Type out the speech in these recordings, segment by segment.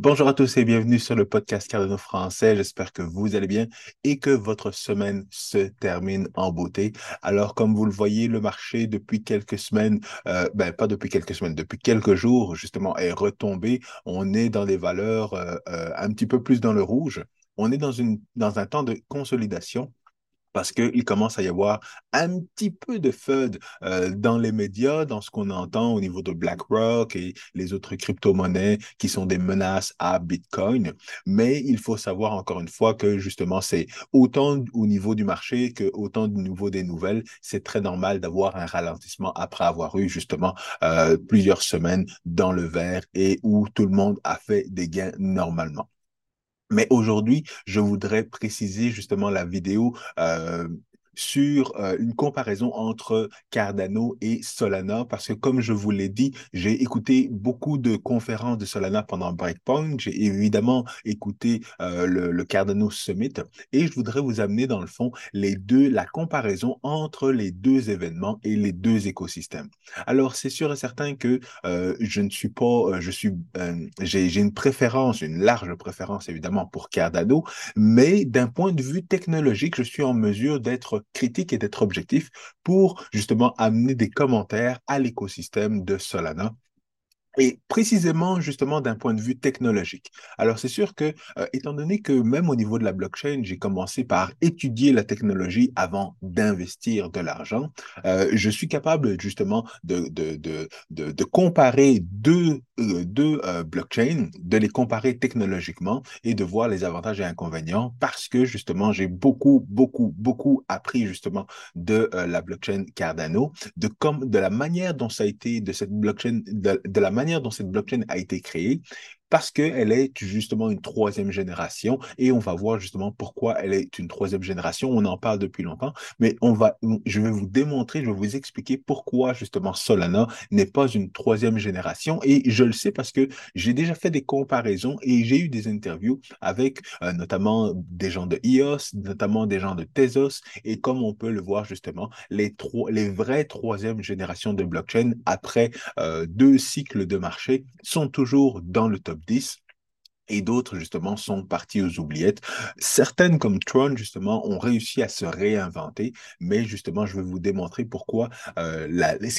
Bonjour à tous et bienvenue sur le podcast Cardano français. J'espère que vous allez bien et que votre semaine se termine en beauté. Alors, comme vous le voyez, le marché depuis quelques semaines, euh, ben pas depuis quelques semaines, depuis quelques jours justement est retombé. On est dans des valeurs euh, euh, un petit peu plus dans le rouge. On est dans, une, dans un temps de consolidation parce qu'il commence à y avoir un petit peu de FUD euh, dans les médias, dans ce qu'on entend au niveau de BlackRock et les autres crypto-monnaies qui sont des menaces à Bitcoin. Mais il faut savoir encore une fois que justement, c'est autant au niveau du marché que autant au niveau des nouvelles. C'est très normal d'avoir un ralentissement après avoir eu justement euh, plusieurs semaines dans le vert et où tout le monde a fait des gains normalement. Mais aujourd'hui, je voudrais préciser justement la vidéo euh, sur euh, une comparaison entre Cardano et Solana, parce que comme je vous l'ai dit, j'ai écouté beaucoup de conférences de Solana pendant Breakpoint, j'ai évidemment écouté euh, le, Cardano Summit, et je voudrais vous amener dans le fond les deux, la comparaison entre les deux événements et les deux écosystèmes. Alors, c'est sûr et certain que euh, je ne suis pas, je suis, j'ai une préférence, une large préférence évidemment pour Cardano, mais d'un point de vue technologique, je suis en mesure d'être critique et d'être objectif pour justement amener des commentaires à l'écosystème de Solana et précisément, justement, d'un point de vue technologique. Alors, c'est sûr que, euh, étant donné que même au niveau de la blockchain, j'ai commencé par étudier la technologie avant d'investir de l'argent, euh, je suis capable justement de, de, de, de, comparer deux, euh, deux blockchains, de les comparer technologiquement et de voir les avantages et inconvénients parce que, justement, j'ai beaucoup, beaucoup, beaucoup appris justement de la blockchain Cardano, de, comme, de la manière dont ça a été, de cette blockchain, de, de la manière dont cette blockchain a été créée parce qu'elle est justement une troisième génération et on va voir justement pourquoi elle est une troisième génération. On en parle depuis longtemps, mais on va, je vais vous démontrer, je vais vous expliquer pourquoi justement Solana n'est pas une troisième génération et je le sais parce que j'ai déjà fait des comparaisons et j'ai eu des interviews avec euh, notamment des gens de EOS, notamment des gens de Tezos et comme on peut le voir justement, les, trois, les vraies troisième génération de blockchain après euh, deux cycles de marché sont toujours dans le top 10 et d'autres, justement, sont partis aux oubliettes. Certaines, comme Tron, justement, ont réussi à se réinventer, mais justement, je vais vous démontrer pourquoi, euh,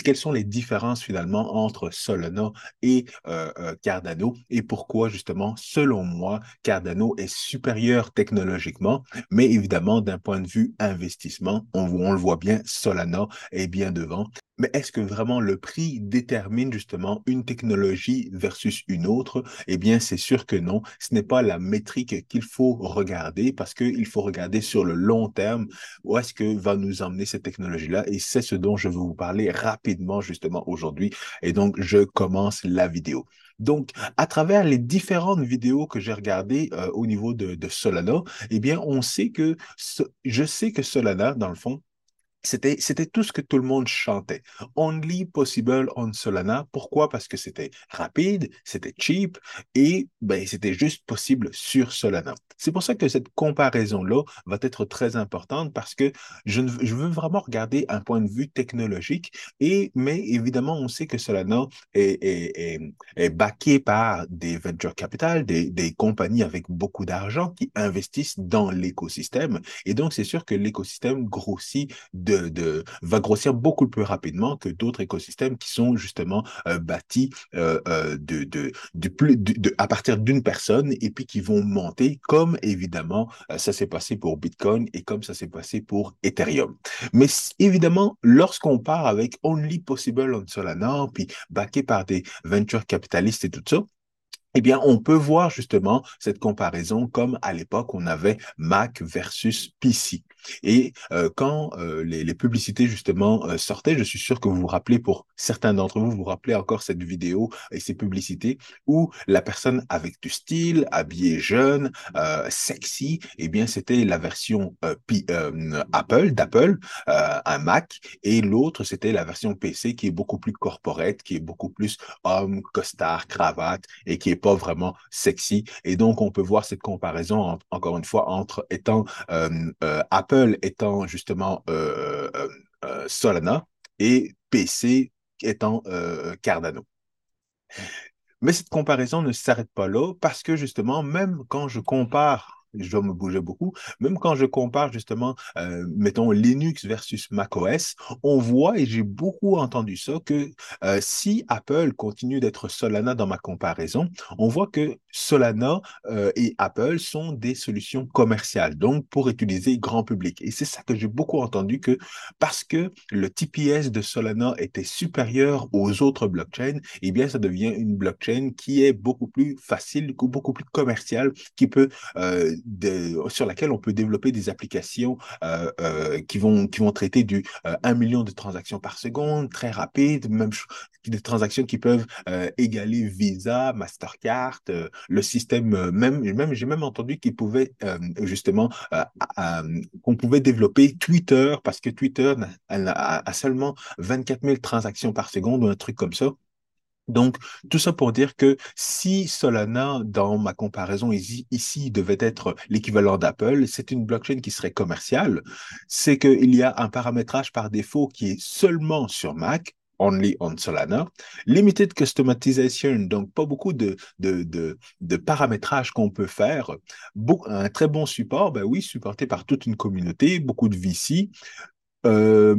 quelles sont les différences finalement entre Solana et euh, euh, Cardano, et pourquoi, justement, selon moi, Cardano est supérieur technologiquement, mais évidemment, d'un point de vue investissement, on, on le voit bien, Solana est bien devant. Mais est-ce que vraiment le prix détermine justement une technologie versus une autre? Eh bien, c'est sûr que non. Ce n'est pas la métrique qu'il faut regarder parce qu'il faut regarder sur le long terme où est-ce que va nous emmener cette technologie-là. Et c'est ce dont je veux vous parler rapidement justement aujourd'hui. Et donc, je commence la vidéo. Donc, à travers les différentes vidéos que j'ai regardées euh, au niveau de, Solana, eh bien, on sait que, je sais que Solana, dans le fond, c'était, c'était tout ce que tout le monde chantait. Only possible on Solana. Pourquoi? Parce que c'était rapide, c'était cheap et ben, c'était juste possible sur Solana. C'est pour ça que cette comparaison-là va être très importante parce que je, je veux vraiment regarder un point de vue technologique et, mais évidemment, on sait que Solana est, est, est, est backé par des venture capital, des, des compagnies avec beaucoup d'argent qui investissent dans l'écosystème. Et donc, c'est sûr que l'écosystème grossit va grossir beaucoup plus rapidement que d'autres écosystèmes qui sont justement euh, bâtis euh, euh, à partir d'une personne et puis qui vont monter comme évidemment ça s'est passé pour Bitcoin et comme ça s'est passé pour Ethereum. Mais évidemment, lorsqu'on part avec Only Possible on Solana, puis backé par des ventures capitalistes et tout ça, eh bien, on peut voir justement cette comparaison comme à l'époque on avait Mac versus PC. Et euh, quand euh, les, publicités justement euh, sortaient, je suis sûr que vous vous rappelez, pour certains d'entre vous, vous vous rappelez encore cette vidéo et ces publicités où la personne avec du style, habillée jeune, sexy, eh bien c'était la version Apple, d'Apple, un Mac, et l'autre c'était la version PC qui est beaucoup plus corporate, qui est beaucoup plus homme, costard, cravate et qui est pas vraiment sexy. Et donc on peut voir cette comparaison encore une fois entre étant Apple Apple étant justement euh, euh, euh, Solana et PC étant Cardano. Mais cette comparaison ne s'arrête pas là parce que justement, même quand je compare je dois me bouger beaucoup. Même quand je compare justement, euh, mettons, Linux versus macOS, on voit, et j'ai beaucoup entendu ça, que euh, si Apple continue d'être Solana dans ma comparaison, on voit que Solana euh, et Apple sont des solutions commerciales, donc pour utiliser grand public. Et c'est ça que j'ai beaucoup entendu, que parce que le TPS de Solana était supérieur aux autres blockchains, eh bien, ça devient une blockchain qui est beaucoup plus facile, beaucoup plus commerciale, qui peut sur laquelle on peut développer des applications euh, euh, qui, vont, qui traiter du 1 euh, million de transactions par seconde, très rapide, même des transactions qui peuvent égaler Visa, Mastercard, le système même, j'ai même entendu qu'il pouvait justement qu'on pouvait développer Twitter parce que Twitter a, a seulement 24 000 transactions par seconde ou un truc comme ça. Donc, tout ça pour dire que si Solana, dans ma comparaison ici, devait être l'équivalent d'Apple, c'est une blockchain qui serait commerciale, c'est qu'il y a un paramétrage par défaut qui est seulement sur Mac, only on Solana. Limited customization, donc pas beaucoup de, de, paramétrage qu'on peut faire. un très bon support, ben oui, supporté par toute une communauté, beaucoup de VC. Euh,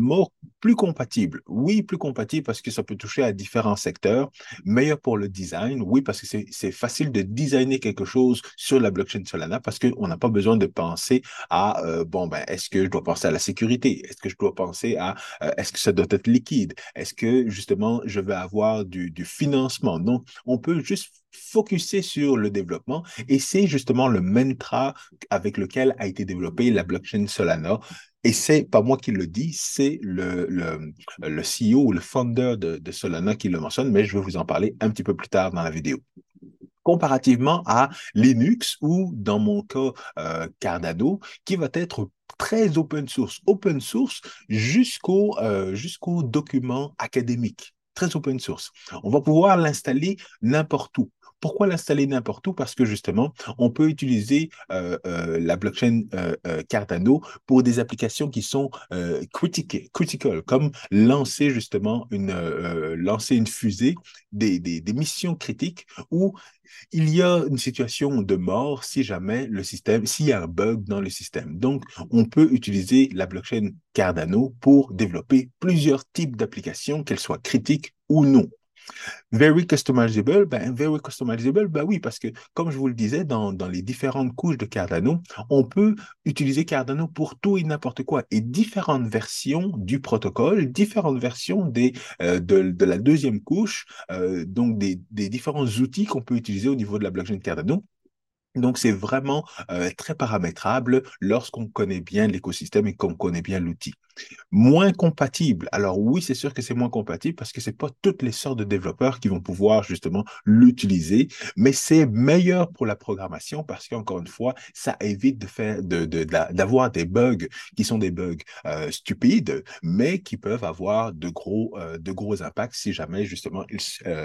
plus compatible. Oui, plus compatible parce que ça peut toucher à différents secteurs. Meilleur pour le design. Oui, parce que c'est facile de designer quelque chose sur la blockchain Solana parce qu'on n'a pas besoin de penser à, euh, bon, ben, est-ce que je dois penser à la sécurité? Est-ce que je dois penser à, euh, est-ce que ça doit être liquide? Est-ce que, justement, je vais avoir du, du financement? Donc, on peut juste focuser sur le développement et c'est justement le mantra avec lequel a été développée la blockchain Solana et c'est pas moi qui le dis, c'est le, le, le, CEO ou le founder de, Solana qui le mentionne, mais je vais vous en parler un petit peu plus tard dans la vidéo. Comparativement à Linux ou dans mon cas euh, Cardano, qui va être très open source, open source jusqu'au euh, jusqu'au document académique très open source. On va pouvoir l'installer n'importe où. Pourquoi l'installer n'importe où? Parce que justement, on peut utiliser euh, euh, la blockchain euh, Cardano pour des applications qui sont critiques, critical, comme lancer justement une, lancer une fusée, des, des, des missions critiques où il y a une situation de mort si jamais le système, s'il y a un bug dans le système. Donc, on peut utiliser la blockchain Cardano pour développer plusieurs types d'applications, qu'elles soient critiques ou non. Very customizable, ben, very customizable, ben oui, parce que comme je vous le disais, dans, les différentes couches de Cardano, on peut utiliser Cardano pour tout et n'importe quoi. Et différentes versions du protocole, différentes versions euh, de, de, la deuxième couche, euh, donc des, des différents outils qu'on peut utiliser au niveau de la blockchain Cardano donc, c'est vraiment très paramétrable lorsqu'on connaît bien l'écosystème et qu'on connaît bien l'outil. Moins compatible. Alors oui, c'est sûr que c'est moins compatible parce que c'est pas toutes les sortes de développeurs qui vont pouvoir justement l'utiliser, mais c'est meilleur pour la programmation parce qu'encore une fois, ça évite de de, d'avoir des bugs qui sont des bugs stupides, mais qui peuvent avoir de gros de gros impacts si jamais justement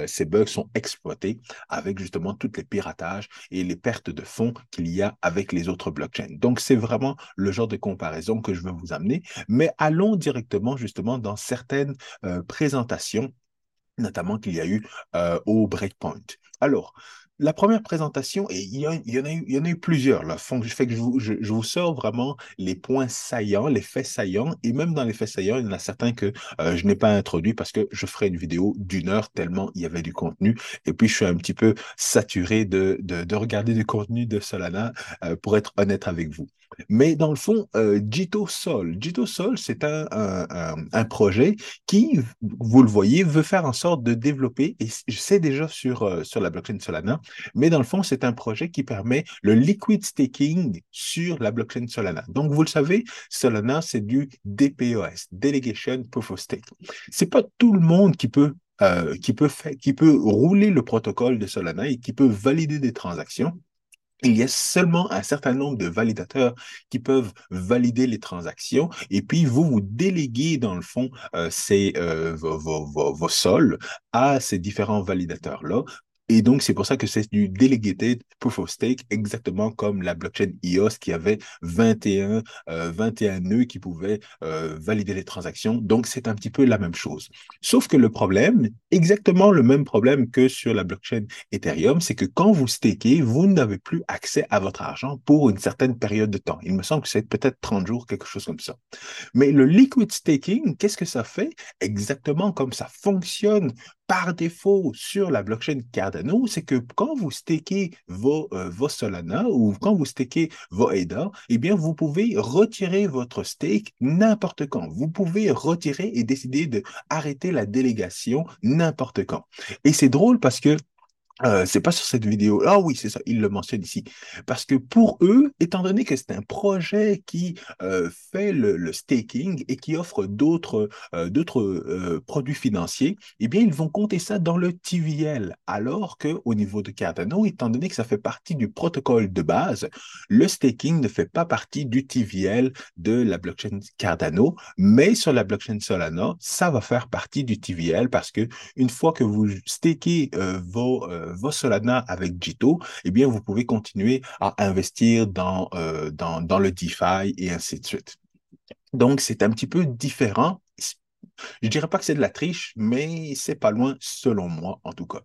ces bugs sont exploités avec justement toutes les piratages et les pertes de fonds qu'il y a avec les autres blockchains. Donc, c'est vraiment le genre de comparaison que je veux vous amener, mais allons directement justement dans certaines euh, présentations, notamment qu'il y a eu euh, au Breakpoint. Alors, la première présentation, et il y, en, a eu, il y en a eu plusieurs, là, fait que je vous, je, vous, sors vraiment les points saillants, les faits saillants, et même dans les faits saillants, il y en a certains que euh, je n'ai pas introduits parce que je ferai une vidéo d'une heure tellement il y avait du contenu, et puis je suis un petit peu saturé de, de, de regarder du contenu de Solana, euh, pour être honnête avec vous. Mais dans le fond, euh, Jito Sol, Jito Sol, c'est un, un, projet qui, vous le voyez, veut faire en sorte de développer, et c'est déjà sur, euh, sur la blockchain Solana, mais dans le fond, c'est un projet qui permet le liquid staking sur la blockchain Solana. Donc, vous le savez, Solana, c'est du DPoS, Delegation Proof of Stake. C'est pas tout le monde qui peut euh, qui peut faire, qui peut rouler le protocole de Solana et qui peut valider des transactions il y a seulement un certain nombre de validateurs qui peuvent valider les transactions et puis vous, vous déléguez dans le fond euh, ces, euh, vos, vos, vos, sols à ces différents validateurs-là et donc, c'est pour ça que c'est du delegated proof of stake, exactement comme la blockchain EOS qui avait 21, 21 euh, nœuds qui pouvaient valider les transactions. Donc, c'est un petit peu la même chose. Sauf que le problème exactement le même problème que sur la blockchain Ethereum, c'est que quand vous stakez, vous n'avez plus accès à votre argent pour une certaine période de temps. Il me semble que c'est peut-être 30 jours, quelque chose comme ça. Mais le liquid staking, qu'est-ce que ça fait? Exactement comme ça fonctionne par défaut sur la blockchain Cardano, c'est que quand vous stakez vos, euh, vos Solana ou quand vous stakez vos ADA, eh bien, vous pouvez retirer votre stake n'importe quand. Vous pouvez retirer et décider de arrêter la délégation n'importe quand. Et c'est drôle parce que euh, c'est pas sur cette vidéo. Ah oui, c'est ça, il le mentionne ici. Parce que pour eux, étant donné que c'est un projet qui euh, fait le, staking et qui offre d'autres euh, produits financiers, eh bien, ils vont compter ça dans le TVL. Alors qu'au niveau de Cardano, étant donné que ça fait partie du protocole de base, le staking ne fait pas partie du TVL de la blockchain Cardano, mais sur la blockchain Solana, ça va faire partie du TVL parce que une fois que vous stakez vos vos Solana avec Jito, eh bien, vous pouvez continuer à investir dans, euh, dans le DeFi et ainsi de suite. Donc, c'est un petit peu différent. Je ne dirais pas que c'est de la triche, mais c'est pas loin, selon moi, en tout cas.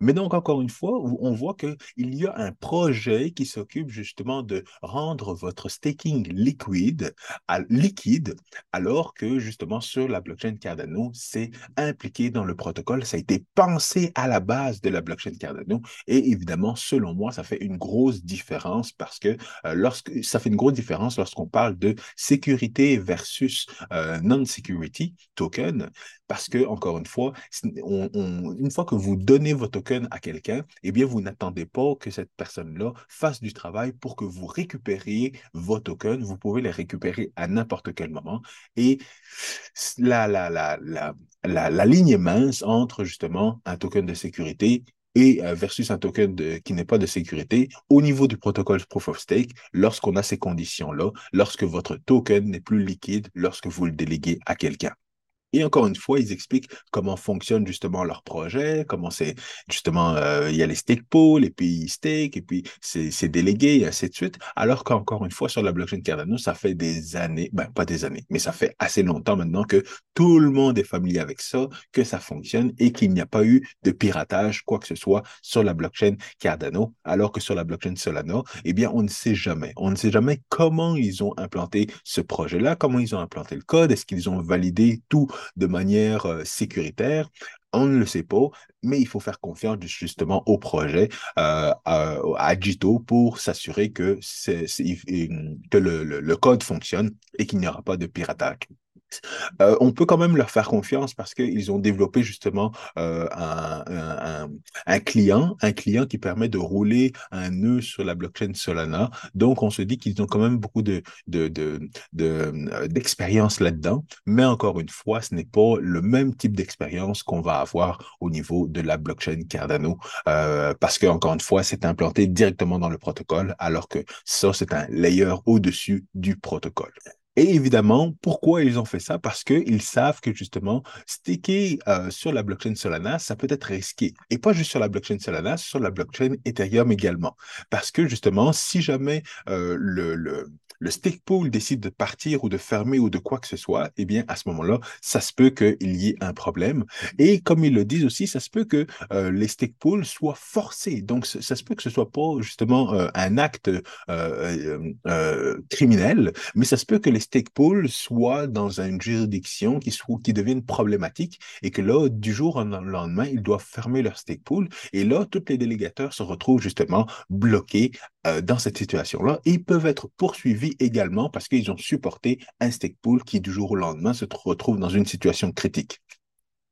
Mais donc, encore une fois, on voit qu'il y a un projet qui s'occupe justement de rendre votre staking liquide, à, liquide, alors que justement sur la blockchain Cardano, c'est impliqué dans le protocole. Ça a été pensé à la base de la blockchain Cardano. Et évidemment, selon moi, ça fait une grosse différence parce que euh, lorsque ça fait une grosse différence lorsqu'on parle de sécurité versus euh, non-security token. Parce que, encore une fois, une fois que vous donnez votre token à quelqu'un, eh bien, vous n'attendez pas que cette personne-là fasse du travail pour que vous récupériez vos tokens. Vous pouvez les récupérer à n'importe quel moment. Et la, la, la, la, ligne est mince entre justement un token de sécurité et euh, versus un token qui n'est pas de sécurité au niveau du protocole Proof of Stake lorsqu'on a ces conditions-là, lorsque votre token n'est plus liquide, lorsque vous le déléguez à quelqu'un. Et encore une fois, ils expliquent comment fonctionne justement leur projet, comment c'est justement, euh, il y a les stake pools, puis ils stake, et puis c'est délégué, et ainsi de suite. Alors qu'encore une fois, sur la blockchain Cardano, ça fait des années, ben pas des années, mais ça fait assez longtemps maintenant que tout le monde est familier avec ça, que ça fonctionne et qu'il n'y a pas eu de piratage, quoi que ce soit, sur la blockchain Cardano, alors que sur la blockchain Solana, eh bien, on ne sait jamais. On ne sait jamais comment ils ont implanté ce projet-là, comment ils ont implanté le code, est-ce qu'ils ont validé tout de manière euh, sécuritaire. On ne le sait pas, mais il faut faire confiance justement au projet, euh, à, Jito pour s'assurer que, que le, code fonctionne et qu'il n'y aura pas de piratage. Euh, on peut quand même leur faire confiance parce qu'ils ont développé justement euh, un, client, un client qui permet de rouler un nœud sur la blockchain Solana. Donc, on se dit qu'ils ont quand même beaucoup de, euh, d'expérience là-dedans. Mais encore une fois, ce n'est pas le même type d'expérience qu'on va avoir au niveau de la blockchain Cardano parce que, encore une fois, c'est implanté directement dans le protocole alors que ça, c'est un layer au-dessus du protocole. Et évidemment, pourquoi ils ont fait ça? Parce qu'ils savent que justement, sticker euh, sur la blockchain Solana, ça peut être risqué. Et pas juste sur la blockchain Solana, sur la blockchain Ethereum également. Parce que justement, si jamais euh, le, le, le stake pool décide de partir ou de fermer ou de quoi que ce soit, eh bien, à ce moment-là, ça se peut qu'il y ait un problème. Et comme ils le disent aussi, ça se peut que euh, les stake pools soient forcés. Donc, ça se peut que ce soit pas justement un acte criminel, mais ça se peut que les stake pools soient dans une juridiction qui, soit, qui devienne problématique et que là, du jour au lendemain, ils doivent fermer leur stake pool. Et là, tous les délégateurs se retrouvent justement bloqués dans cette situation-là. Ils peuvent être poursuivis également parce qu'ils ont supporté un stake pool qui, du jour au lendemain, se retrouve dans une situation critique.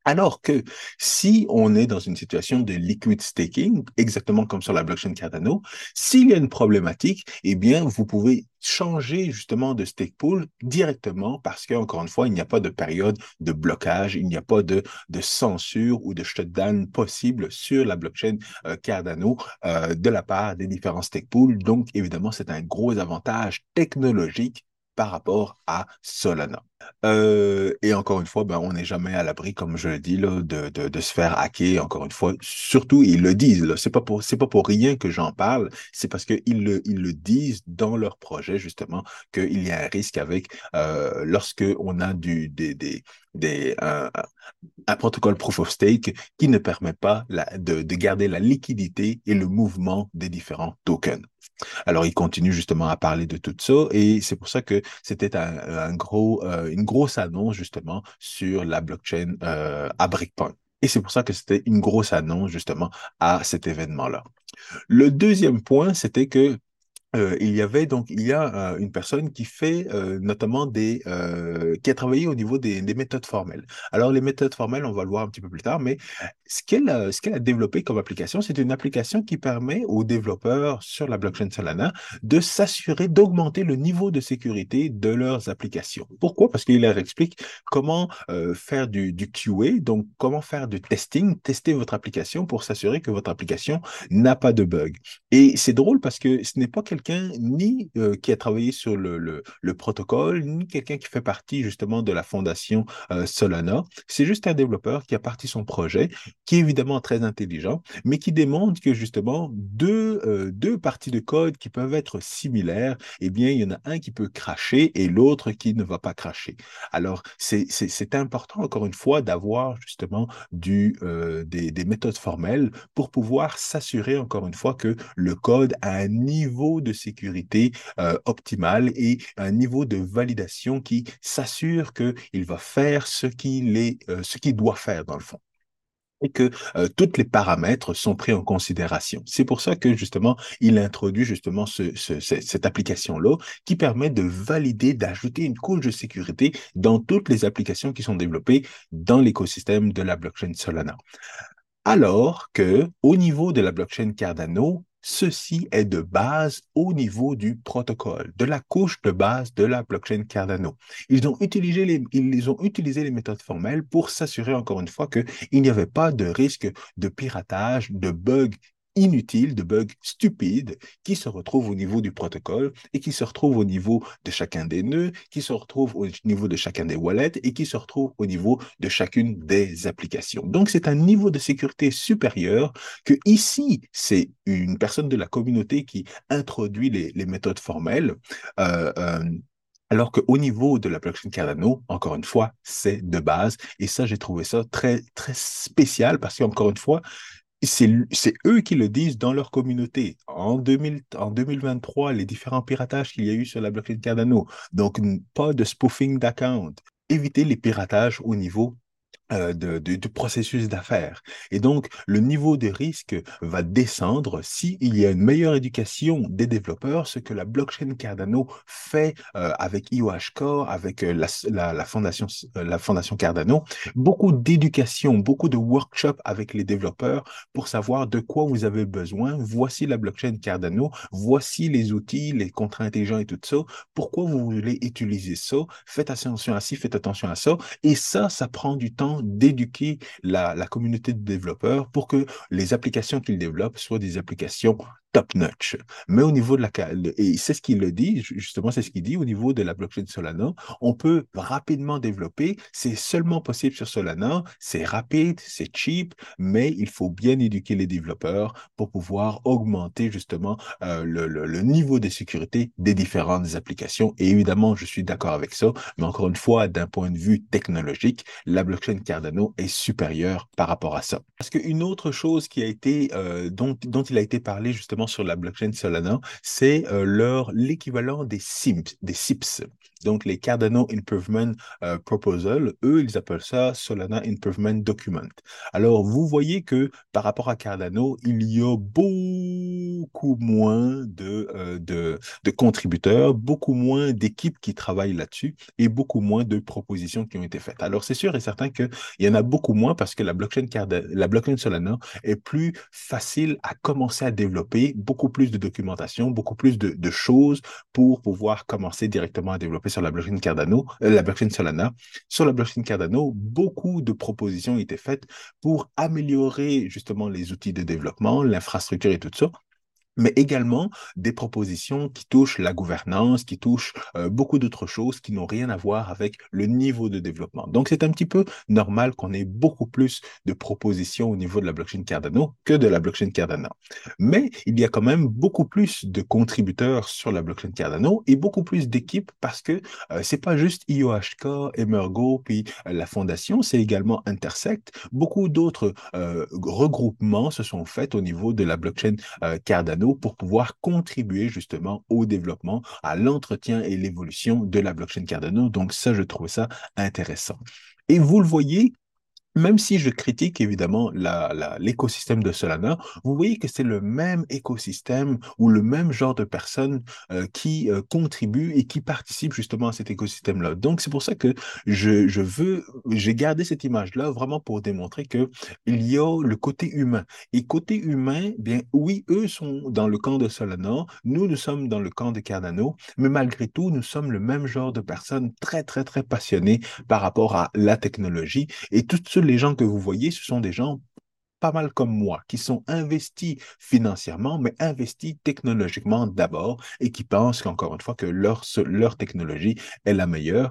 Alors que si on est dans une situation de liquid staking, exactement comme sur la blockchain Cardano, s'il y a une problématique, eh bien, vous pouvez changer justement de stake pool directement parce qu'encore une fois, il n'y a pas de période de blocage, il n'y a pas de, censure ou de shutdown possible sur la blockchain euh, Cardano euh, de la part des différents stake pools. Donc, évidemment, c'est un gros avantage technologique par rapport à Solana. Euh, et encore une fois, ben, on n'est jamais à l'abri, comme je le dis, là, de, de, se faire hacker. Encore une fois, surtout, ils le disent. C'est pas pas pour rien que j'en parle. C'est parce qu'ils le, ils le disent dans leur projet, justement, qu'il y a un risque avec euh, lorsque on a du, des, des, un, un protocole proof of stake qui ne permet pas de, de garder la liquidité et le mouvement des différents tokens. Alors, il continue justement à parler de tout ça et c'est pour ça que c'était un, un gros, euh, une grosse annonce justement sur la blockchain euh, à Breakpoint. Et c'est pour ça que c'était une grosse annonce justement à cet événement-là. Le deuxième point, c'était que il y avait donc il y a une personne qui fait notamment des qui a travaillé au niveau des, des, méthodes formelles. Alors les méthodes formelles, on va le voir un petit peu plus tard, mais ce qu'elle a, ce qu'elle a développé comme application, c'est une application qui permet aux développeurs sur la blockchain Solana de s'assurer d'augmenter le niveau de sécurité de leurs applications. Pourquoi? Parce qu'il leur explique comment faire du, du QA, donc comment faire du testing, tester votre application pour s'assurer que votre application n'a pas de bug. Et c'est drôle parce que ce n'est pas quelque ni qui a travaillé sur le, le, le protocole, ni quelqu'un qui fait partie justement de la fondation Solana. C'est juste un développeur qui a parti son projet, qui est évidemment très intelligent, mais qui démontre que justement deux, deux parties de code qui peuvent être similaires, eh bien, il y en a un qui peut cracher et l'autre qui ne va pas cracher. Alors, c'est important, encore une fois, d'avoir justement du, des, des méthodes formelles pour pouvoir s'assurer, encore une fois, que le code a un niveau de de sécurité euh, optimale et un niveau de validation qui s'assure qu'il va faire ce qu'il euh, ce qu'il doit faire dans le fond et que euh, tous les paramètres sont pris en considération. C'est pour ça que justement, il introduit justement ce, ce, cette application-là qui permet de valider, d'ajouter une couche de sécurité dans toutes les applications qui sont développées dans l'écosystème de la blockchain Solana. Alors que au niveau de la blockchain Cardano, Ceci est de base au niveau du protocole, de la couche de base de la blockchain Cardano. Ils ont utilisé les, méthodes formelles pour s'assurer encore une fois qu'il n'y avait pas de risque de piratage, de bugs inutiles, de bugs stupides qui se retrouvent au niveau du protocole et qui se retrouvent au niveau de chacun des nœuds, qui se retrouvent au niveau de chacun des wallets et qui se retrouvent au niveau de chacune des applications. Donc, c'est un niveau de sécurité supérieur que ici, c'est une personne de la communauté qui introduit les, méthodes formelles. Euh, euh, alors qu'au niveau de la blockchain Cardano, encore une fois, c'est de base. Et ça, j'ai trouvé ça très, très spécial parce qu'encore une fois, c'est eux qui le disent dans leur communauté. En, 2000, en 2023, les différents piratages qu'il y a eu sur la blockchain Cardano. Donc, pas de spoofing d'account. Éviter les piratages au niveau euh, de, de, processus d'affaires. Et donc, le niveau de risque va descendre s'il y a une meilleure éducation des développeurs, ce que la blockchain Cardano fait euh, avec IOH Core, avec euh, la, la, la, fondation, la fondation Cardano. Beaucoup d'éducation, beaucoup de workshops avec les développeurs pour savoir de quoi vous avez besoin. Voici la blockchain Cardano, voici les outils, les contrats intelligents et tout ça. Pourquoi vous voulez utiliser ça? Faites attention à ci, faites attention à ça. Et ça, ça prend du temps d'éduquer la, communauté de développeurs pour que les applications qu'ils développent soient des applications top-notch. Mais au niveau de la... Et c'est ce qu'il le dit, justement, c'est ce qu'il dit au niveau de la blockchain Solana. On peut rapidement développer. C'est seulement possible sur Solana. C'est rapide, c'est cheap, mais il faut bien éduquer les développeurs pour pouvoir augmenter justement euh, le, niveau de sécurité des différentes applications. Et évidemment, je suis d'accord avec ça. Mais encore une fois, d'un point de vue technologique, la blockchain Cardano est supérieure par rapport à ça. Parce qu'une autre chose qui a été, euh, dont, dont il a été parlé justement sur la blockchain Solana, c'est euh, l'équivalent des SIMS, des SIPS. Donc, les Cardano Improvement euh, Proposal, eux, ils appellent ça Solana Improvement Document. Alors, vous voyez que par rapport à Cardano, il y a beaucoup moins de, euh, de, de, contributeurs, beaucoup moins d'équipes qui travaillent là-dessus et beaucoup moins de propositions qui ont été faites. Alors, c'est sûr et certain qu'il y en a beaucoup moins parce que la blockchain, Cardano, la blockchain Solana est plus facile à commencer à développer, beaucoup plus de documentation, beaucoup plus de choses pour pouvoir commencer directement à développer sur la blockchain Cardano, euh, la blockchain Solana. Sur la blockchain Cardano, beaucoup de propositions ont été faites pour améliorer justement les outils de développement, l'infrastructure et tout ça. Mais également des propositions qui touchent la gouvernance, qui touchent euh, beaucoup d'autres choses qui n'ont rien à voir avec le niveau de développement. Donc, c'est un petit peu normal qu'on ait beaucoup plus de propositions au niveau de la blockchain Cardano que de la blockchain Cardano. Mais il y a quand même beaucoup plus de contributeurs sur la blockchain Cardano et beaucoup plus d'équipes parce que euh, c'est pas juste IOHK, Emergo, puis euh, la fondation, c'est également Intersect. Beaucoup d'autres regroupements se sont faits au niveau de la blockchain Cardano pour pouvoir contribuer justement au développement, à l'entretien et l'évolution de la blockchain Cardano. Donc ça, je trouve ça intéressant. Et vous le voyez, même si je critique évidemment l'écosystème de Solana, vous voyez que c'est le même écosystème ou le même genre de personnes euh, qui euh, contribuent et qui participent justement à cet écosystème-là. Donc, c'est pour ça que je, veux, j'ai gardé cette image-là vraiment pour démontrer que il y a le côté humain. Et côté humain, bien oui, eux sont dans le camp de Solana, nous, nous sommes dans le camp de Cardano, mais malgré tout, nous sommes le même genre de personnes très, très, très passionnées par rapport à la technologie et les gens que vous voyez, ce sont des gens pas mal comme moi, qui sont investis financièrement, mais investis technologiquement d'abord et qui pensent qu'encore une fois que leur, leur technologie est la meilleure.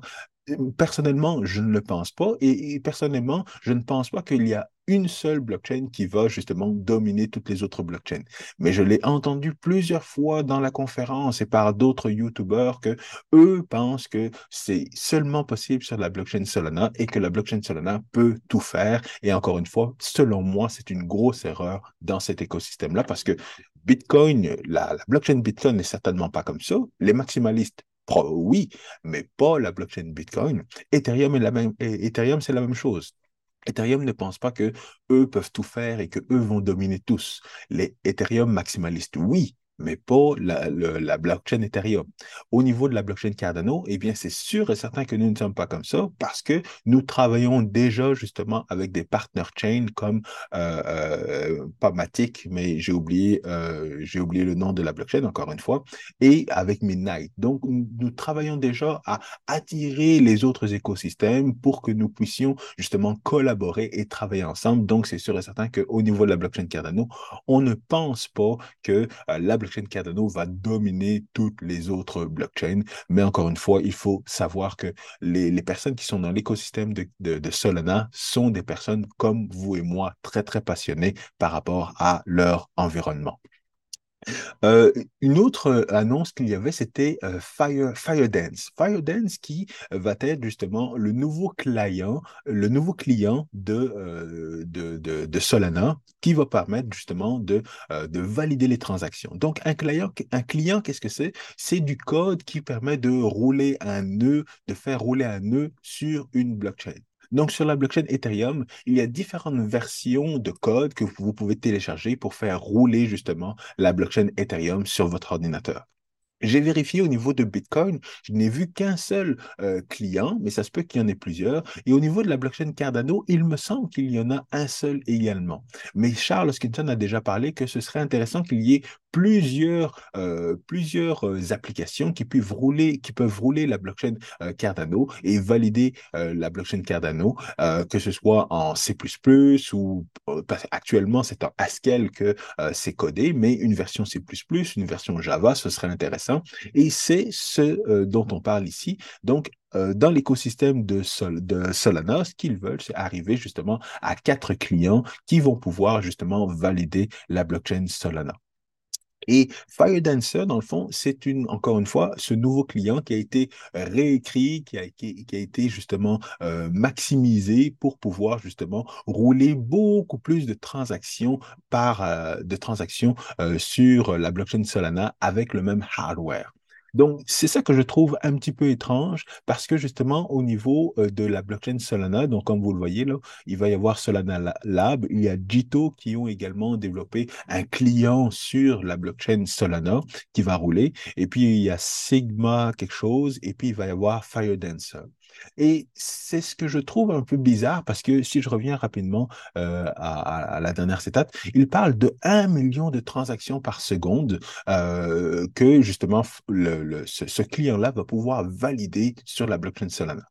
Personnellement, je ne le pense pas et personnellement, je ne pense pas qu'il y a une seule blockchain qui va justement dominer toutes les autres blockchains. Mais je l'ai entendu plusieurs fois dans la conférence et par d'autres YouTubers que eux pensent que c'est seulement possible sur la blockchain Solana et que la blockchain Solana peut tout faire. Et encore une fois, selon moi, c'est une grosse erreur dans cet écosystème-là parce que Bitcoin, la, la blockchain Bitcoin n'est certainement pas comme ça. Les maximalistes oui, mais pas la blockchain Bitcoin. Ethereum, la Ethereum c'est la même chose. Ethereum ne pense pas que eux peuvent tout faire et que eux vont dominer tous. Les Ethereum maximalistes, oui, mais pas la, blockchain Ethereum. Au niveau de la blockchain Cardano, eh bien, c'est sûr et certain que nous ne sommes pas comme ça parce que nous travaillons déjà justement avec des partner chains comme euh, euh pas Matic, mais j'ai oublié, euh, j'ai oublié le nom de la blockchain encore une fois, et avec Midnight. Donc, nous travaillons déjà à attirer les autres écosystèmes pour que nous puissions justement collaborer et travailler ensemble. Donc, c'est sûr et certain qu'au niveau de la blockchain Cardano, on ne pense pas que euh, la blockchain blockchain Cardano va dominer toutes les autres blockchains. Mais encore une fois, il faut savoir que les, personnes qui sont dans l'écosystème de, de, Solana sont des personnes comme vous et moi, très, très passionnées par rapport à leur environnement. Euh, une autre euh, annonce qu'il y avait, c'était euh, Fire, FireDance. FireDance qui va être justement le nouveau client, le nouveau client de, Solana qui va permettre justement de, de valider les transactions. Donc, un client, un client qu'est-ce que c'est? C'est du code qui permet de rouler un nœud, de faire rouler un nœud sur une blockchain. Donc, sur la blockchain Ethereum, il y a différentes versions de code que vous pouvez télécharger pour faire rouler justement la blockchain Ethereum sur votre ordinateur. J'ai vérifié au niveau de Bitcoin, je n'ai vu qu'un seul euh, client, mais ça se peut qu'il y en ait plusieurs. Et au niveau de la blockchain Cardano, il me semble qu'il y en a un seul également. Mais Charles Hoskinson a déjà parlé que ce serait intéressant qu'il y ait plusieurs, euh, plusieurs euh, applications qui peuvent rouler, qui peuvent rouler la blockchain Cardano et valider la blockchain Cardano, que ce soit en C++ ou actuellement c'est en Haskell que c'est codé, mais une version C++, une version Java, ce serait intéressant et c'est ce euh, dont on parle ici. Donc, euh, dans l'écosystème de, de, Solana, ce qu'ils veulent, c'est arriver justement à quatre clients qui vont pouvoir justement valider la blockchain Solana. Et FireDancer, dans le fond, c'est encore une fois, ce nouveau client qui a été réécrit, qui a, qui, a été justement euh, maximisé pour pouvoir justement rouler beaucoup plus de transactions par euh, de transactions euh, sur la blockchain Solana avec le même hardware. Donc, c'est ça que je trouve un petit peu étrange parce que justement, au niveau euh, de la blockchain Solana, donc comme vous le voyez là, il va y avoir Solana Lab, il y a Jito qui ont également développé un client sur la blockchain Solana qui va rouler. Et puis, il y a Sigma quelque chose et puis il va y avoir FireDancer. Et c'est ce que je trouve un peu bizarre parce que si je reviens rapidement euh, à, la dernière étape, il parle de 1 million de transactions par seconde euh, que justement ce, client-là va pouvoir valider sur la blockchain Solana.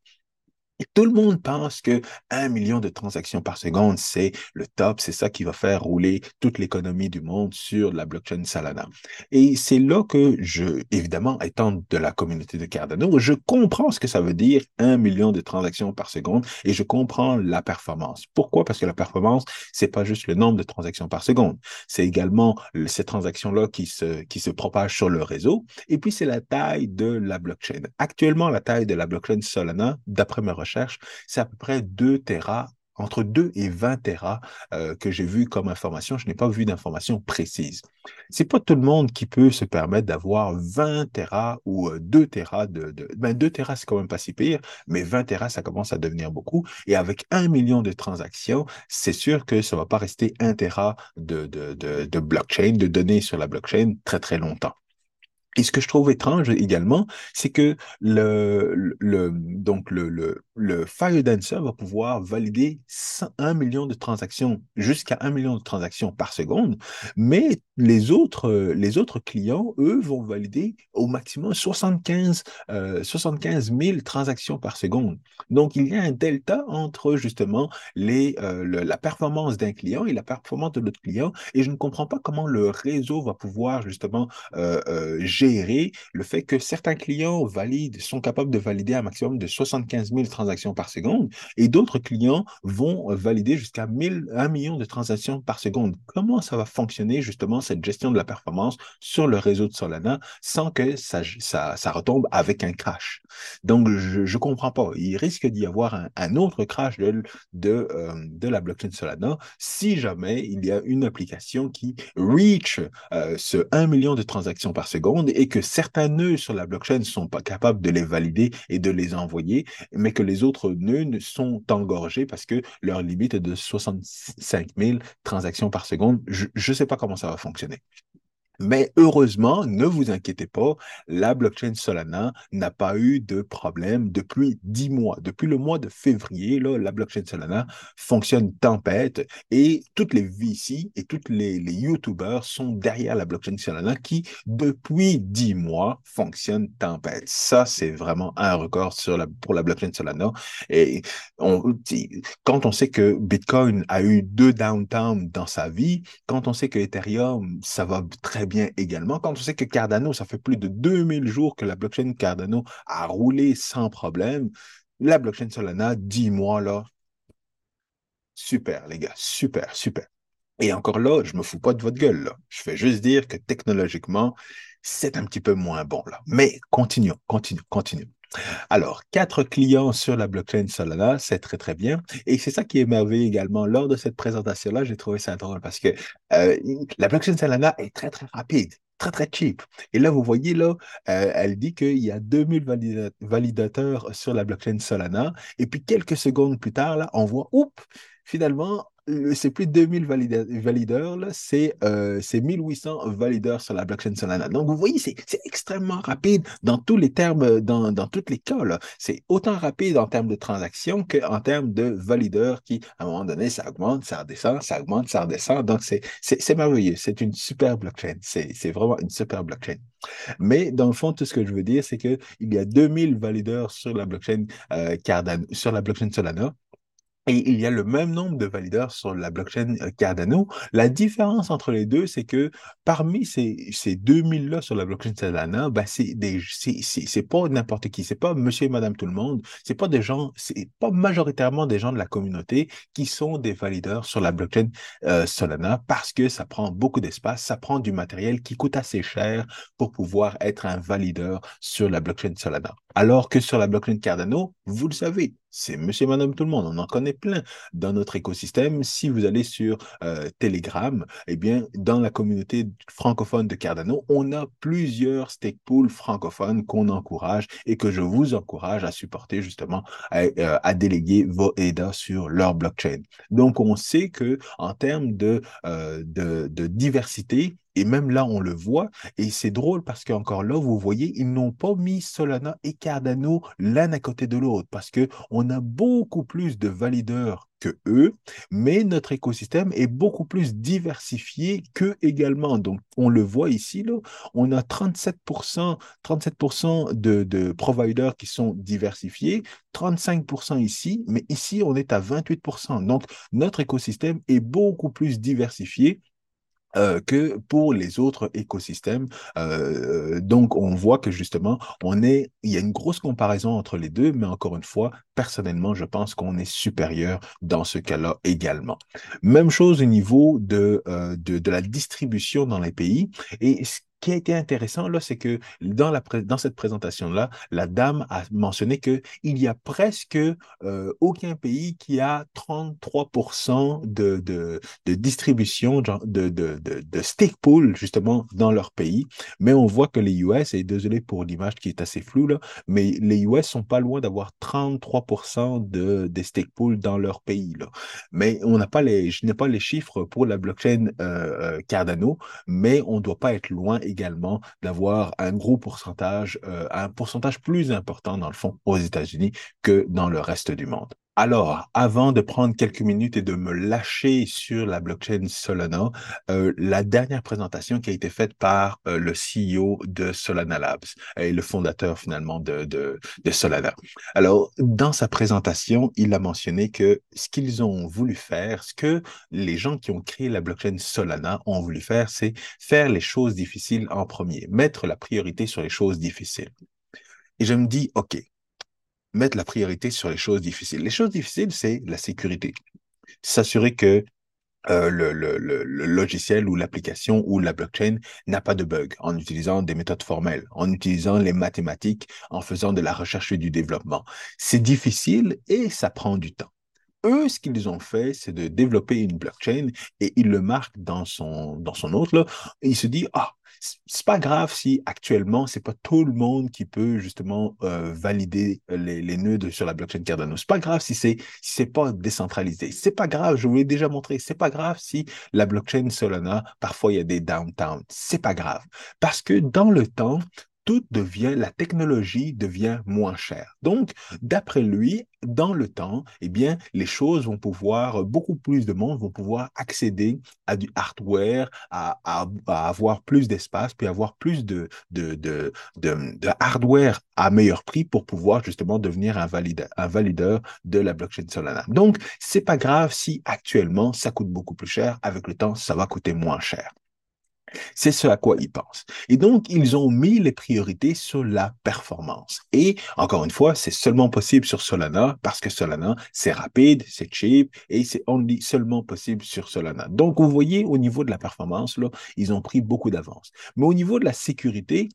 Tout le monde pense que un million de transactions par seconde, c'est le top, c'est ça qui va faire rouler toute l'économie du monde sur la blockchain Solana. Et c'est là que je, évidemment, étant de la communauté de Cardano, je comprends ce que ça veut dire un million de transactions par seconde et je comprends la performance. Pourquoi? Parce que la performance, c'est pas juste le nombre de transactions par seconde, c'est également ces transactions-là qui se, qui se propagent sur le réseau et puis c'est la taille de la blockchain. Actuellement, la taille de la blockchain Solana, d'après mes recherches, c'est à peu près 2 Tera entre 2 et 20 Tera euh, que j'ai vu comme information. Je n'ai pas vu d'information précise. C'est pas tout le monde qui peut se permettre d'avoir 20 Tera ou 2 euh, Tera de, de ben 2 Tera, c'est quand même pas si pire, mais 20 Tera, ça commence à devenir beaucoup. Et avec 1 million de transactions, c'est sûr que ça va pas rester 1 Tera de blockchain, de données sur la blockchain très, très longtemps. Et ce que je trouve étrange également, c'est que le, le, donc le, le, le FireDancer va pouvoir valider 1 million de transactions, jusqu'à 1 million de transactions par seconde, mais les autres, les autres clients, eux, vont valider au maximum 75, euh, 75 000 transactions par seconde. Donc, il y a un delta entre justement les, euh, la performance d'un client et la performance de l'autre client, et je ne comprends pas comment le réseau va pouvoir justement euh, euh le fait que certains clients valident, sont capables de valider un maximum de 75 000 transactions par seconde et d'autres clients vont valider jusqu'à 1 million de transactions par seconde. Comment ça va fonctionner justement cette gestion de la performance sur le réseau de Solana sans que ça, ça, retombe avec un crash? Donc, je ne comprends pas. Il risque d'y avoir un, autre crash de, de, euh, de, la blockchain Solana si jamais il y a une application qui reach euh, ce 1 million de transactions par seconde et que certains nœuds sur la blockchain ne sont pas capables de les valider et de les envoyer, mais que les autres nœuds sont engorgés parce que leur limite est de 65 000 transactions par seconde. Je ne sais pas comment ça va fonctionner. Mais heureusement, ne vous inquiétez pas, la blockchain Solana n'a pas eu de problème depuis dix mois. Depuis le mois de février, la blockchain Solana fonctionne tempête et toutes les VC et tous les, les YouTubers sont derrière la blockchain Solana qui, depuis dix mois, fonctionne tempête. Ça, c'est vraiment un record pour la blockchain Solana. Et quand on sait que Bitcoin a eu deux downtown dans sa vie, quand on sait que Ethereum, ça va très bien également. Quand on sait que Cardano, ça fait plus de 2000 jours que la blockchain Cardano a roulé sans problème, la blockchain Solana, 10 mois là, super les gars, super, super. Et encore là, je me fous pas de votre gueule. Je fais juste dire que technologiquement, c'est un petit peu moins bon là. Mais continuons, continuons, continuons. Alors, quatre clients sur la blockchain Solana, c'est très, très bien. Et c'est ça qui est merveilleux également. Lors de cette présentation-là, j'ai trouvé ça drôle parce que euh, la blockchain Solana est très, très rapide très, très cheap. Et là, vous voyez, là, euh, elle dit qu'il y a 2000 validateurs sur la blockchain Solana. Et puis, quelques secondes plus tard, là, on voit, oups, finalement, c'est plus de 2000 valideurs, c'est 1800 euh, valideurs sur la blockchain Solana. Donc, vous voyez, c'est extrêmement rapide dans tous les termes, dans, dans tous les cas. C'est autant rapide en termes de transactions qu'en termes de valideurs qui, à un moment donné, ça augmente, ça redescend, ça augmente, ça redescend. Donc, c'est merveilleux. C'est une super blockchain. C'est vraiment une super blockchain. Mais dans le fond, tout ce que je veux dire, c'est qu'il y a 2000 valideurs sur la blockchain euh, Cardano, sur la blockchain Solana et il y a le même nombre de valideurs sur la blockchain euh, Cardano. La différence entre les deux, c'est que parmi ces, ces 2000-là sur la blockchain Solana, ben c'est c'est pas n'importe qui, c'est pas monsieur et madame tout le monde, c'est pas des gens, c'est pas majoritairement des gens de la communauté qui sont des valideurs sur la blockchain euh, Solana parce que ça prend beaucoup d'espace, ça prend du matériel qui coûte assez cher pour pouvoir être un valideur sur la blockchain Solana. Alors que sur la blockchain Cardano, vous le savez, c'est monsieur, madame, tout le monde. On en connaît plein dans notre écosystème. Si vous allez sur euh, Telegram, eh bien, dans la communauté francophone de Cardano, on a plusieurs stake pools francophones qu'on encourage et que je vous encourage à supporter justement, à, euh, déléguer vos EDA sur leur blockchain. Donc, on sait que en termes de, euh, diversité, Et même là, on le voit. Et c'est drôle parce qu'encore là, vous voyez, ils n'ont pas mis Solana et Cardano l'un à côté de l'autre parce qu'on a beaucoup plus de valideurs que eux, mais notre écosystème est beaucoup plus diversifié qu'eux également. Donc, on le voit ici, là, on a 37%, 37% de, de providers qui sont diversifiés, 35% ici, mais ici, on est à 28%. Donc, notre écosystème est beaucoup plus diversifié euh, que pour les autres écosystèmes. Euh, donc, on voit que justement, on est, il y a une grosse comparaison entre les deux, mais encore une fois, personnellement, je pense qu'on est supérieur dans ce cas-là également. Même chose au niveau de, euh, de, de, la distribution dans les pays. Et ce qui a été intéressant, là, c'est que dans, la, dans cette présentation-là, la dame a mentionné qu'il y a presque euh, aucun pays qui a 33% de, de, de, distribution de, de, de, pool, justement, dans leur pays. Mais on voit que les US, et désolé pour l'image qui est assez floue, mais les US sont pas loin d'avoir 33% de, des stake pools dans leur pays. Là. Mais on n'a pas les, je n'ai pas les chiffres pour la blockchain euh, euh Cardano, mais on ne doit pas être loin également d'avoir un gros pourcentage, euh, un pourcentage plus important dans le fond aux États-Unis que dans le reste du monde. Alors, avant de prendre quelques minutes et de me lâcher sur la blockchain Solana, euh, la dernière présentation qui a été faite par euh, le CEO de Solana Labs et le fondateur finalement de, de, de, Solana. Alors, dans sa présentation, il a mentionné que ce qu'ils ont voulu faire, ce que les gens qui ont créé la blockchain Solana ont voulu faire, c'est faire les choses difficiles en premier, mettre la priorité sur les choses difficiles. Et je me dis, OK, mettre la priorité sur les choses difficiles. Les choses difficiles, c'est la sécurité. S'assurer que euh, le, logiciel ou l'application ou la blockchain n'a pas de bug en utilisant des méthodes formelles, en utilisant les mathématiques, en faisant de la recherche et du développement. C'est difficile et ça prend du temps. Eux, ce qu'ils ont fait, c'est de développer une blockchain et ils le marquent dans son, dans son autre. Se dit, ah, c'est pas grave si actuellement, c'est pas tout le monde qui peut justement euh, valider les, les, nœuds sur la blockchain Cardano. C'est pas grave si c'est si c'est pas décentralisé. C'est pas grave, je vous l'ai déjà montré. C'est pas grave si la blockchain Solana, parfois il y a des downtowns. C'est pas grave. Parce que dans le temps, tout devient, la technologie devient moins chère. Donc, d'après lui, dans le temps, eh bien, les choses vont pouvoir, beaucoup plus de monde vont pouvoir accéder à du hardware, à, avoir plus d'espace, puis avoir plus de, hardware à meilleur prix pour pouvoir justement devenir un, valide, un valideur de la blockchain Solana. Donc, c'est pas grave si actuellement ça coûte beaucoup plus cher. Avec le temps, ça va coûter moins cher. C'est ce à quoi ils pensent. Et donc, ils ont mis les priorités sur la performance. Et encore une fois, c'est seulement possible sur Solana parce que Solana, c'est rapide, c'est cheap et c'est seulement possible sur Solana. Donc, vous voyez, au niveau de la performance, là, ils ont pris beaucoup d'avance. Mais au niveau de la sécurité,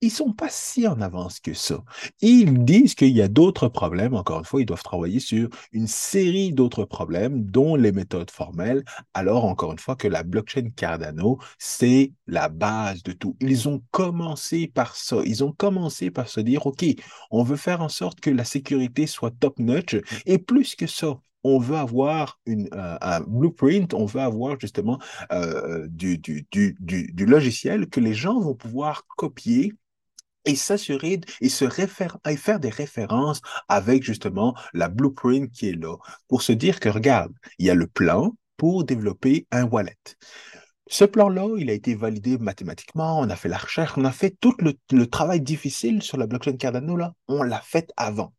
ils sont pas si en avance que ça. Ils disent qu'il y a d'autres problèmes. Encore une fois, ils doivent travailler sur une série d'autres problèmes, dont les méthodes formelles. Alors, encore une fois, que la blockchain Cardano, c'est la base de tout. Ils ont commencé par ça. Ils ont commencé par se dire, OK, on veut faire en sorte que la sécurité soit top-notch. Et plus que ça, on veut avoir une, euh, un blueprint, on veut avoir justement euh, du, du, du, du, logiciel que les gens vont pouvoir copier et s'assurer et se référer et faire des références avec justement la blueprint qui est là pour se dire que regarde, il y a le plan pour développer un wallet. Ce plan-là, il a été validé mathématiquement, on a fait la recherche, on a fait tout le, le travail difficile sur la blockchain Cardano, là, on l'a fait avant.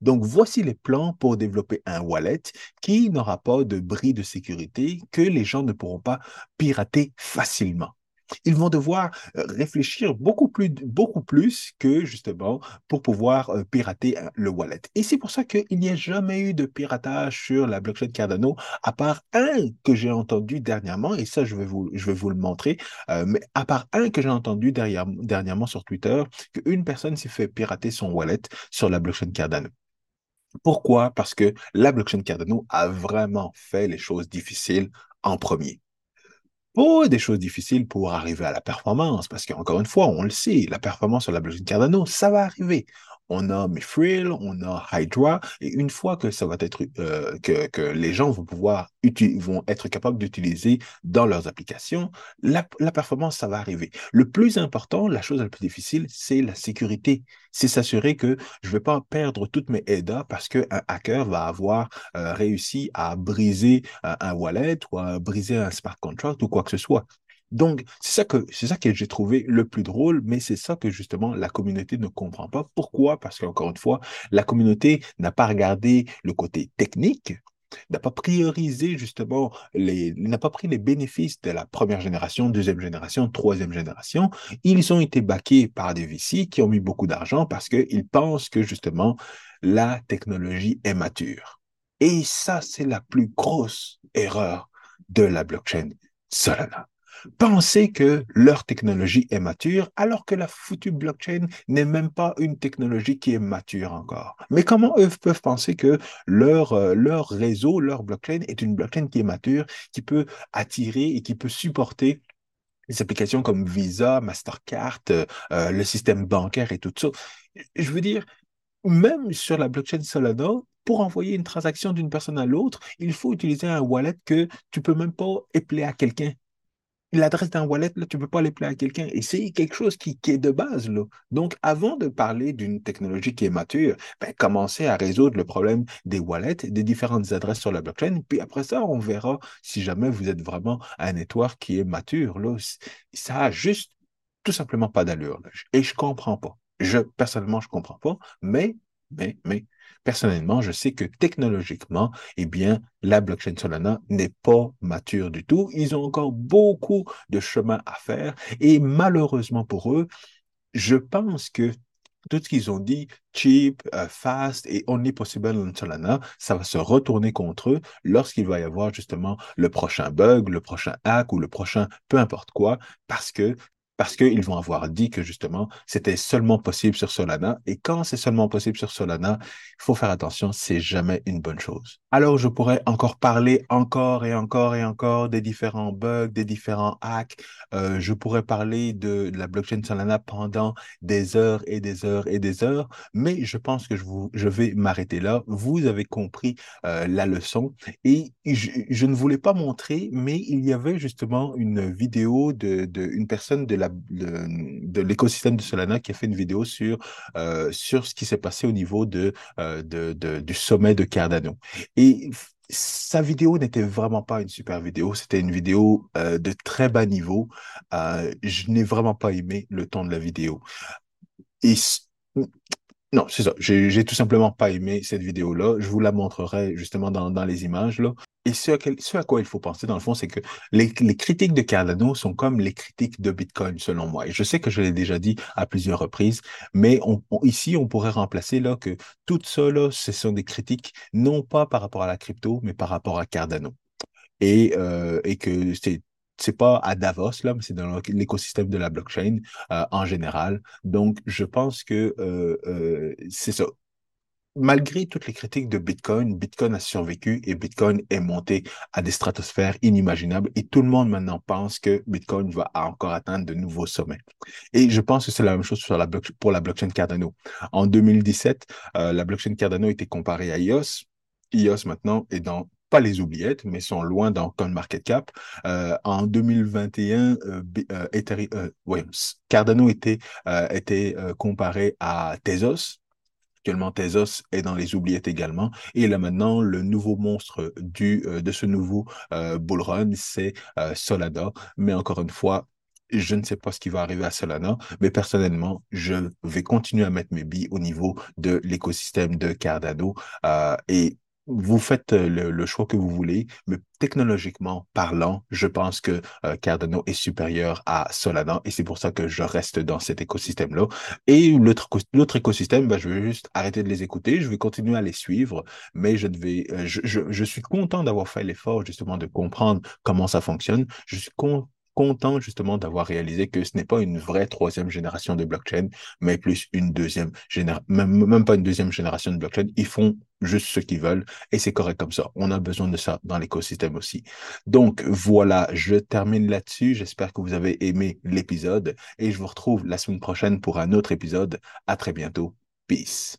Donc, voici les plans pour développer un wallet qui n'aura pas de bris de sécurité, que les gens ne pourront pas pirater facilement ils vont devoir euh, réfléchir beaucoup plus, que justement pour pouvoir euh, pirater euh, le wallet. Et c'est pour ça qu'il n'y a jamais eu de piratage sur la blockchain Cardano, à part un que j'ai entendu dernièrement, et ça, je vais vous, le montrer, mais à part un que j'ai entendu dernièrement sur Twitter, qu'une personne s'est fait pirater son wallet sur la blockchain Cardano. Pourquoi? Parce que la blockchain Cardano a vraiment fait les choses difficiles en premier pour des choses difficiles pour arriver à la performance, parce qu'encore une fois, on le sait, la performance sur la blockchain Cardano, ça va arriver. On a Mithril, on a Hydra, et une fois que ça va être euh, que, les gens vont pouvoir être capables d'utiliser dans leurs applications, la, performance, ça va arriver. Le plus important, la chose la plus difficile, c'est la sécurité. C'est s'assurer que je ne vais pas perdre toutes mes ADA parce qu'un hacker va avoir euh, réussi à briser un wallet ou à briser un smart contract ou quoi que ce soit. Donc, c'est ça que, c'est ça que j'ai trouvé le plus drôle, mais c'est ça que justement la communauté ne comprend pas. Pourquoi? Parce qu'encore une fois, la communauté n'a pas regardé le côté technique, n'a pas priorisé justement les, n'a pas pris les bénéfices de la première génération, deuxième génération, troisième génération. Ils ont été baqués par des VC qui ont mis beaucoup d'argent parce qu'ils pensent que justement la technologie est mature. Et ça, c'est la plus grosse erreur de la blockchain Solana penser que leur technologie est mature alors que la foutue blockchain n'est même pas une technologie qui est mature encore. Mais comment eux peuvent penser que leur, euh, leur réseau, leur blockchain est une blockchain qui est mature, qui peut attirer et qui peut supporter des applications comme Visa, Mastercard, euh, euh, le système bancaire et tout ça. Je veux dire, même sur la blockchain Solana, pour envoyer une transaction d'une personne à l'autre, il faut utiliser un wallet que tu peux même pas épeler à quelqu'un l'adresse d'un wallet, là, tu ne peux pas l'appeler à quelqu'un. Et c'est quelque chose qui, est de base. Là. Donc, avant de parler d'une technologie qui est mature, ben, commencez à résoudre le problème des wallets, des différentes adresses sur la blockchain. Puis après ça, on verra si jamais vous êtes vraiment un network qui est mature. Là. Ça a juste tout simplement pas d'allure. Et je comprends pas. Je, personnellement, je comprends pas. Mais, mais, mais, Personnellement, je sais que technologiquement, eh bien, la blockchain Solana n'est pas mature du tout. Ils ont encore beaucoup de chemin à faire et malheureusement pour eux, je pense que tout ce qu'ils ont dit, cheap, euh, fast et only possible on Solana, ça va se retourner contre eux lorsqu'il va y avoir justement le prochain bug, le prochain hack ou le prochain peu importe quoi, parce que parce qu'ils vont avoir dit que justement, c'était seulement possible sur Solana. Et quand c'est seulement possible sur Solana, il faut faire attention, c'est jamais une bonne chose. Alors, je pourrais encore parler encore et encore et encore des différents bugs, des différents hacks. Euh, je pourrais parler de, la blockchain Solana pendant des heures et des heures et des heures, mais je pense que je, vous, je vais m'arrêter là. Vous avez compris euh, la leçon et je, ne voulais pas montrer, mais il y avait justement une vidéo de, de une personne de la de l'écosystème de Solana qui a fait une vidéo sur, euh, sur ce qui s'est passé au niveau euh, de, de, du sommet de Cardano. Et sa vidéo n'était vraiment pas une super vidéo, c'était une vidéo euh, de très bas niveau. je n'ai vraiment pas aimé le ton de la vidéo. Et non, c'est ça. J'ai tout simplement pas aimé cette vidéo-là. Je vous la montrerai justement dans, dans les images. Là. Et ce à, quoi il faut penser, dans le fond, c'est que les, critiques de Cardano sont comme les critiques de Bitcoin, selon moi. Et je sais que je l'ai déjà dit à plusieurs reprises, mais ici, on pourrait remplacer là que tout ça, là, ce sont des critiques non pas par rapport à la crypto, mais par rapport à Cardano. Et, euh, et que c'est c'est pas à Davos, là, mais c'est dans l'écosystème de la blockchain euh, en général. Donc, je pense que euh, euh, c'est ça. Malgré toutes les critiques de Bitcoin, Bitcoin a survécu et Bitcoin est monté à des stratosphères inimaginables et tout le monde maintenant pense que Bitcoin va encore atteindre de nouveaux sommets. Et je pense que c'est la même chose pour la blockchain Cardano. En 2017, la blockchain Cardano était comparée à IOS. IOS maintenant est dans pas les oubliettes, mais sont loin dans CoinMarketCap. Euh, en 2021, euh, euh, euh Cardano était, était comparé à Tezos. Actuellement, Tezos est dans les oubliettes également. Et là maintenant, le nouveau monstre du, de ce nouveau bull run, c'est Solana. Mais encore une fois, je ne sais pas ce qui va arriver à Solana, mais personnellement, je vais continuer à mettre mes billes au niveau de l'écosystème de Cardano. et vous faites euh, le, choix que vous voulez, mais technologiquement parlant, je pense que euh, Cardano est supérieur à Solana et c'est pour ça que je reste dans cet écosystème-là. Et l'autre écosystème, ben, je vais juste arrêter de les écouter, je vais continuer à les suivre, mais je, devais, euh, je, je, suis content d'avoir fait l'effort justement de comprendre comment ça fonctionne. Je suis content content justement d'avoir réalisé que ce n'est pas une vraie troisième génération de blockchain, mais plus une deuxième génération, même, même pas une deuxième génération de blockchain. Ils font juste ce qu'ils veulent et c'est correct comme ça. On a besoin de ça dans l'écosystème aussi. Donc voilà, je termine là-dessus. J'espère que vous avez aimé l'épisode et je vous retrouve la semaine prochaine pour un autre épisode. À très bientôt. Peace.